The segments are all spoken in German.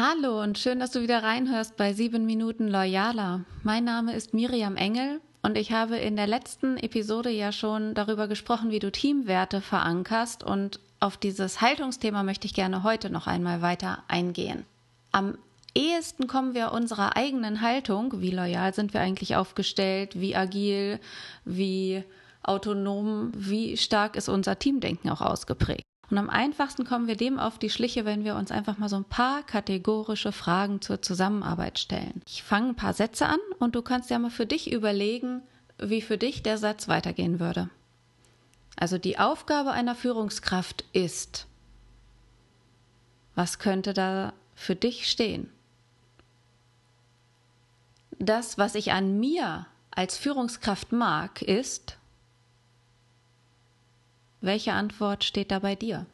Hallo und schön, dass du wieder reinhörst bei 7 Minuten Loyaler. Mein Name ist Miriam Engel und ich habe in der letzten Episode ja schon darüber gesprochen, wie du Teamwerte verankerst und auf dieses Haltungsthema möchte ich gerne heute noch einmal weiter eingehen. Am ehesten kommen wir unserer eigenen Haltung, wie loyal sind wir eigentlich aufgestellt, wie agil, wie autonom, wie stark ist unser Teamdenken auch ausgeprägt. Und am einfachsten kommen wir dem auf die Schliche, wenn wir uns einfach mal so ein paar kategorische Fragen zur Zusammenarbeit stellen. Ich fange ein paar Sätze an und du kannst ja mal für dich überlegen, wie für dich der Satz weitergehen würde. Also die Aufgabe einer Führungskraft ist, was könnte da für dich stehen? Das, was ich an mir als Führungskraft mag, ist, welche Antwort steht da bei dir?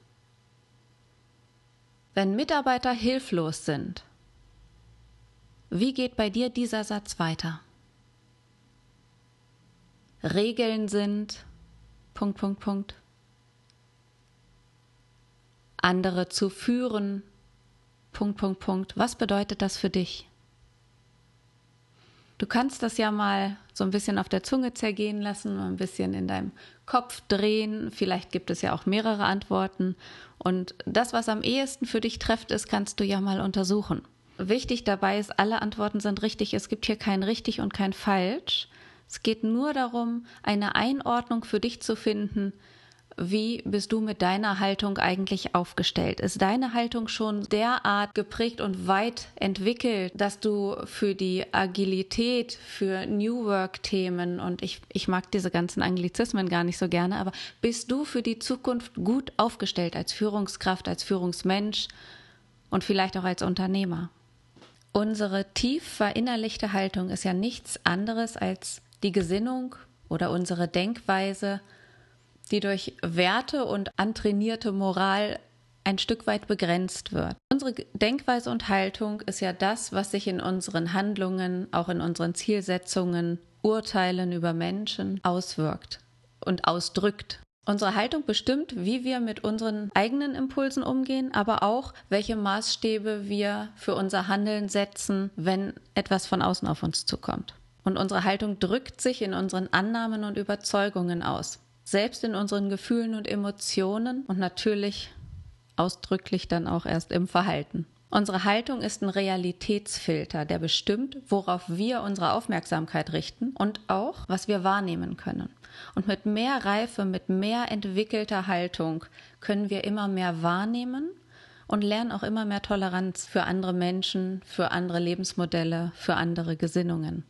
Wenn Mitarbeiter hilflos sind, wie geht bei dir dieser Satz weiter? Regeln sind Punkt, Punkt, Punkt. Andere zu führen Punkt, Punkt, Punkt. Was bedeutet das für dich? Du kannst das ja mal so ein bisschen auf der Zunge zergehen lassen, ein bisschen in deinem Kopf drehen. Vielleicht gibt es ja auch mehrere Antworten. Und das, was am ehesten für dich trefft, ist, kannst du ja mal untersuchen. Wichtig dabei ist, alle Antworten sind richtig. Es gibt hier kein richtig und kein falsch. Es geht nur darum, eine Einordnung für dich zu finden, wie bist du mit deiner Haltung eigentlich aufgestellt? Ist deine Haltung schon derart geprägt und weit entwickelt, dass du für die Agilität, für New Work-Themen und ich, ich mag diese ganzen Anglizismen gar nicht so gerne, aber bist du für die Zukunft gut aufgestellt als Führungskraft, als Führungsmensch und vielleicht auch als Unternehmer? Unsere tief verinnerlichte Haltung ist ja nichts anderes als die Gesinnung oder unsere Denkweise, die durch Werte und antrainierte Moral ein Stück weit begrenzt wird. Unsere Denkweise und Haltung ist ja das, was sich in unseren Handlungen, auch in unseren Zielsetzungen, Urteilen über Menschen auswirkt und ausdrückt. Unsere Haltung bestimmt, wie wir mit unseren eigenen Impulsen umgehen, aber auch, welche Maßstäbe wir für unser Handeln setzen, wenn etwas von außen auf uns zukommt. Und unsere Haltung drückt sich in unseren Annahmen und Überzeugungen aus selbst in unseren Gefühlen und Emotionen und natürlich ausdrücklich dann auch erst im Verhalten. Unsere Haltung ist ein Realitätsfilter, der bestimmt, worauf wir unsere Aufmerksamkeit richten und auch, was wir wahrnehmen können. Und mit mehr Reife, mit mehr entwickelter Haltung können wir immer mehr wahrnehmen und lernen auch immer mehr Toleranz für andere Menschen, für andere Lebensmodelle, für andere Gesinnungen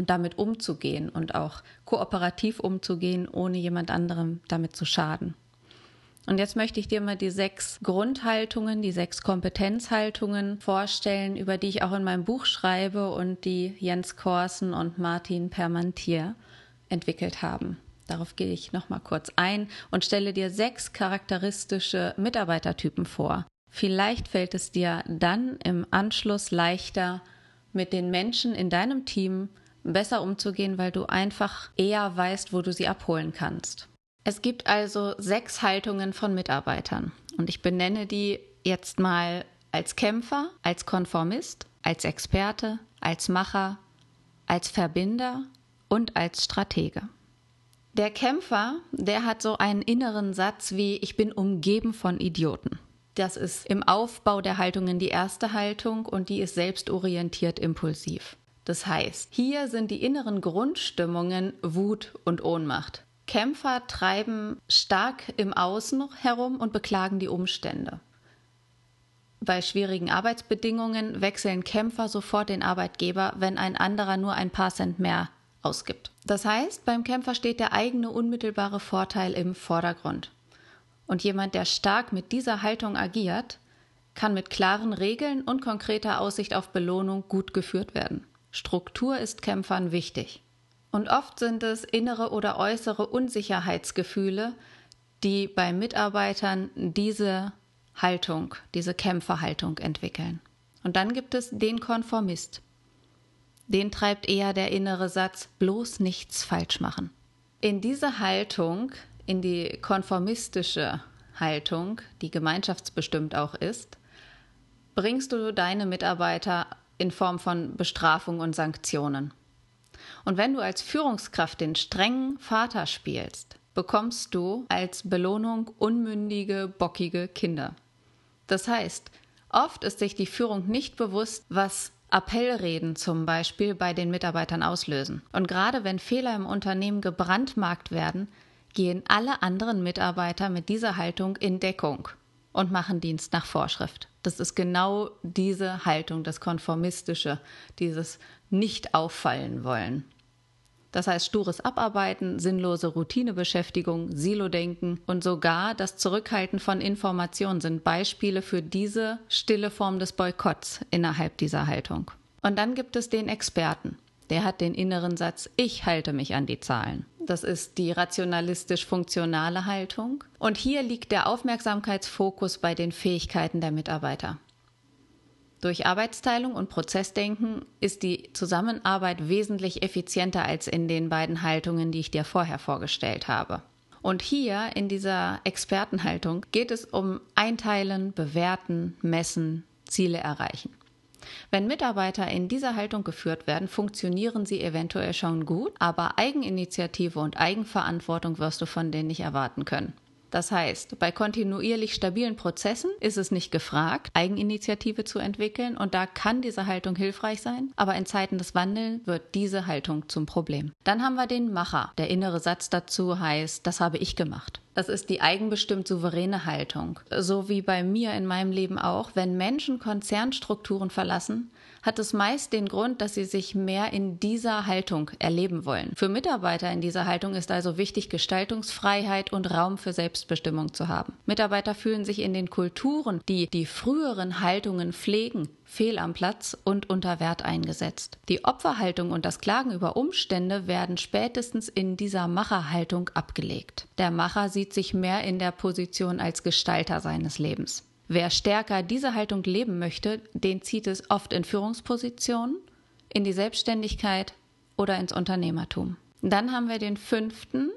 und damit umzugehen und auch kooperativ umzugehen, ohne jemand anderem damit zu schaden. Und jetzt möchte ich dir mal die sechs Grundhaltungen, die sechs Kompetenzhaltungen vorstellen, über die ich auch in meinem Buch schreibe und die Jens Korsen und Martin Permantier entwickelt haben. Darauf gehe ich noch mal kurz ein und stelle dir sechs charakteristische Mitarbeitertypen vor. Vielleicht fällt es dir dann im Anschluss leichter, mit den Menschen in deinem Team besser umzugehen, weil du einfach eher weißt, wo du sie abholen kannst. Es gibt also sechs Haltungen von Mitarbeitern und ich benenne die jetzt mal als Kämpfer, als Konformist, als Experte, als Macher, als Verbinder und als Stratege. Der Kämpfer, der hat so einen inneren Satz wie ich bin umgeben von Idioten. Das ist im Aufbau der Haltungen die erste Haltung und die ist selbstorientiert impulsiv. Das heißt, hier sind die inneren Grundstimmungen Wut und Ohnmacht. Kämpfer treiben stark im Außen herum und beklagen die Umstände. Bei schwierigen Arbeitsbedingungen wechseln Kämpfer sofort den Arbeitgeber, wenn ein anderer nur ein paar Cent mehr ausgibt. Das heißt, beim Kämpfer steht der eigene unmittelbare Vorteil im Vordergrund. Und jemand, der stark mit dieser Haltung agiert, kann mit klaren Regeln und konkreter Aussicht auf Belohnung gut geführt werden. Struktur ist Kämpfern wichtig. Und oft sind es innere oder äußere Unsicherheitsgefühle, die bei Mitarbeitern diese Haltung, diese Kämpferhaltung entwickeln. Und dann gibt es den Konformist. Den treibt eher der innere Satz, bloß nichts falsch machen. In diese Haltung, in die konformistische Haltung, die gemeinschaftsbestimmt auch ist, bringst du deine Mitarbeiter in Form von Bestrafung und Sanktionen. Und wenn du als Führungskraft den strengen Vater spielst, bekommst du als Belohnung unmündige, bockige Kinder. Das heißt, oft ist sich die Führung nicht bewusst, was Appellreden zum Beispiel bei den Mitarbeitern auslösen. Und gerade wenn Fehler im Unternehmen gebrandmarkt werden, gehen alle anderen Mitarbeiter mit dieser Haltung in Deckung und machen Dienst nach Vorschrift. Das ist genau diese Haltung, das Konformistische, dieses Nicht-Auffallen wollen. Das heißt, stures Abarbeiten, sinnlose Routinebeschäftigung, Silo-Denken und sogar das Zurückhalten von Informationen sind Beispiele für diese stille Form des Boykotts innerhalb dieser Haltung. Und dann gibt es den Experten. Der hat den inneren Satz, ich halte mich an die Zahlen. Das ist die rationalistisch-funktionale Haltung. Und hier liegt der Aufmerksamkeitsfokus bei den Fähigkeiten der Mitarbeiter. Durch Arbeitsteilung und Prozessdenken ist die Zusammenarbeit wesentlich effizienter als in den beiden Haltungen, die ich dir vorher vorgestellt habe. Und hier in dieser Expertenhaltung geht es um Einteilen, Bewerten, Messen, Ziele erreichen. Wenn Mitarbeiter in dieser Haltung geführt werden, funktionieren sie eventuell schon gut, aber Eigeninitiative und Eigenverantwortung wirst du von denen nicht erwarten können. Das heißt, bei kontinuierlich stabilen Prozessen ist es nicht gefragt, Eigeninitiative zu entwickeln und da kann diese Haltung hilfreich sein, aber in Zeiten des Wandels wird diese Haltung zum Problem. Dann haben wir den Macher. Der innere Satz dazu heißt, das habe ich gemacht. Das ist die eigenbestimmt souveräne Haltung. So wie bei mir in meinem Leben auch, wenn Menschen Konzernstrukturen verlassen, hat es meist den Grund, dass sie sich mehr in dieser Haltung erleben wollen. Für Mitarbeiter in dieser Haltung ist also wichtig, Gestaltungsfreiheit und Raum für Selbstbestimmung zu haben. Mitarbeiter fühlen sich in den Kulturen, die die früheren Haltungen pflegen, fehl am Platz und unter Wert eingesetzt. Die Opferhaltung und das Klagen über Umstände werden spätestens in dieser Macherhaltung abgelegt. Der Macher sieht sich mehr in der Position als Gestalter seines Lebens. Wer stärker diese Haltung leben möchte, den zieht es oft in Führungspositionen, in die Selbstständigkeit oder ins Unternehmertum. Dann haben wir den fünften,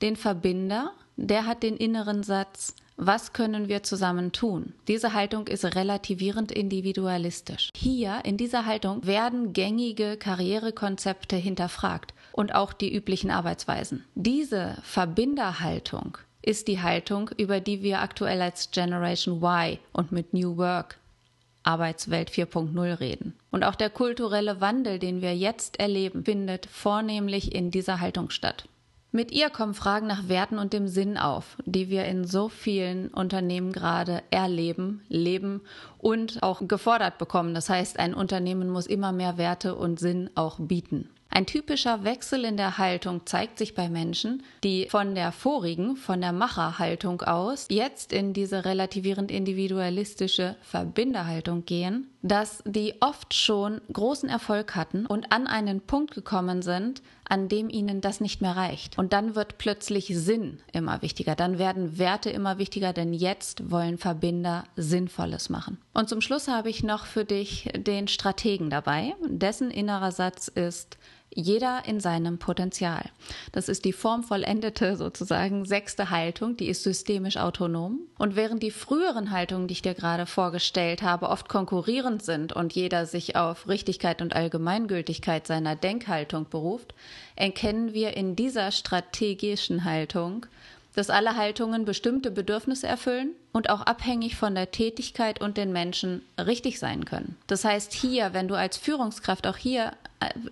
den Verbinder, der hat den inneren Satz, was können wir zusammen tun? Diese Haltung ist relativierend individualistisch. Hier in dieser Haltung werden gängige Karrierekonzepte hinterfragt und auch die üblichen Arbeitsweisen. Diese Verbinderhaltung ist die Haltung, über die wir aktuell als Generation Y und mit New Work Arbeitswelt 4.0 reden. Und auch der kulturelle Wandel, den wir jetzt erleben, findet vornehmlich in dieser Haltung statt. Mit ihr kommen Fragen nach Werten und dem Sinn auf, die wir in so vielen Unternehmen gerade erleben, leben und auch gefordert bekommen. Das heißt, ein Unternehmen muss immer mehr Werte und Sinn auch bieten. Ein typischer Wechsel in der Haltung zeigt sich bei Menschen, die von der vorigen, von der Macherhaltung aus, jetzt in diese relativierend individualistische Verbinderhaltung gehen, dass die oft schon großen Erfolg hatten und an einen Punkt gekommen sind, an dem ihnen das nicht mehr reicht. Und dann wird plötzlich Sinn immer wichtiger, dann werden Werte immer wichtiger, denn jetzt wollen Verbinder Sinnvolles machen. Und zum Schluss habe ich noch für dich den Strategen dabei, dessen innerer Satz ist, jeder in seinem Potenzial. Das ist die formvollendete sozusagen sechste Haltung, die ist systemisch autonom. Und während die früheren Haltungen, die ich dir gerade vorgestellt habe, oft konkurrierend sind und jeder sich auf Richtigkeit und Allgemeingültigkeit seiner Denkhaltung beruft, erkennen wir in dieser strategischen Haltung dass alle Haltungen bestimmte Bedürfnisse erfüllen und auch abhängig von der Tätigkeit und den Menschen richtig sein können. Das heißt, hier, wenn du als Führungskraft auch hier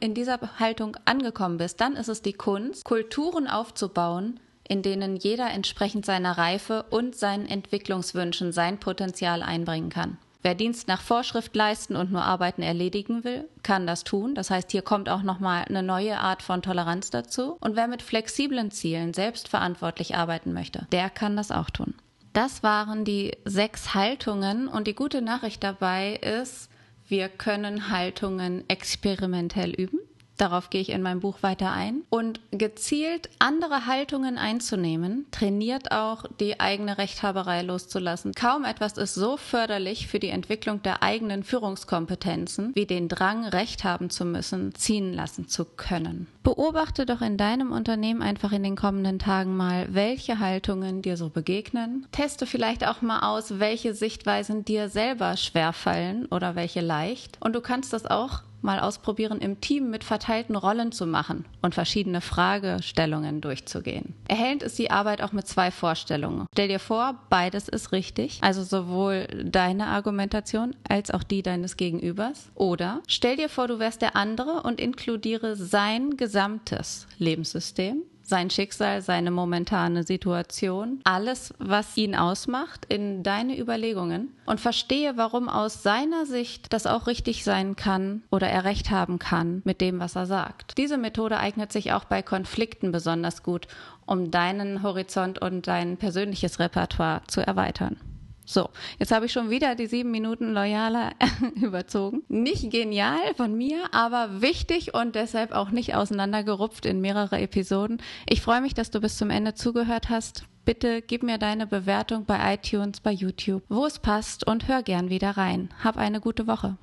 in dieser Haltung angekommen bist, dann ist es die Kunst, Kulturen aufzubauen, in denen jeder entsprechend seiner Reife und seinen Entwicklungswünschen sein Potenzial einbringen kann. Wer Dienst nach Vorschrift leisten und nur Arbeiten erledigen will, kann das tun. Das heißt, hier kommt auch nochmal eine neue Art von Toleranz dazu. Und wer mit flexiblen Zielen selbstverantwortlich arbeiten möchte, der kann das auch tun. Das waren die sechs Haltungen und die gute Nachricht dabei ist, wir können Haltungen experimentell üben. Darauf gehe ich in meinem Buch weiter ein. Und gezielt andere Haltungen einzunehmen, trainiert auch die eigene Rechthaberei loszulassen. Kaum etwas ist so förderlich für die Entwicklung der eigenen Führungskompetenzen wie den Drang, Recht haben zu müssen, ziehen lassen zu können. Beobachte doch in deinem Unternehmen einfach in den kommenden Tagen mal, welche Haltungen dir so begegnen. Teste vielleicht auch mal aus, welche Sichtweisen dir selber schwerfallen oder welche leicht. Und du kannst das auch mal ausprobieren, im Team mit verteilten Rollen zu machen und verschiedene Fragestellungen durchzugehen. Erhellend ist die Arbeit auch mit zwei Vorstellungen. Stell dir vor, beides ist richtig, also sowohl deine Argumentation als auch die deines Gegenübers. Oder stell dir vor, du wärst der andere und inkludiere sein gesamtes Lebenssystem sein Schicksal, seine momentane Situation, alles, was ihn ausmacht, in deine Überlegungen und verstehe, warum aus seiner Sicht das auch richtig sein kann oder er recht haben kann mit dem, was er sagt. Diese Methode eignet sich auch bei Konflikten besonders gut, um deinen Horizont und dein persönliches Repertoire zu erweitern. So, jetzt habe ich schon wieder die sieben Minuten loyaler überzogen. Nicht genial von mir, aber wichtig und deshalb auch nicht auseinandergerupft in mehrere Episoden. Ich freue mich, dass du bis zum Ende zugehört hast. Bitte gib mir deine Bewertung bei iTunes, bei YouTube, wo es passt und hör gern wieder rein. Hab eine gute Woche.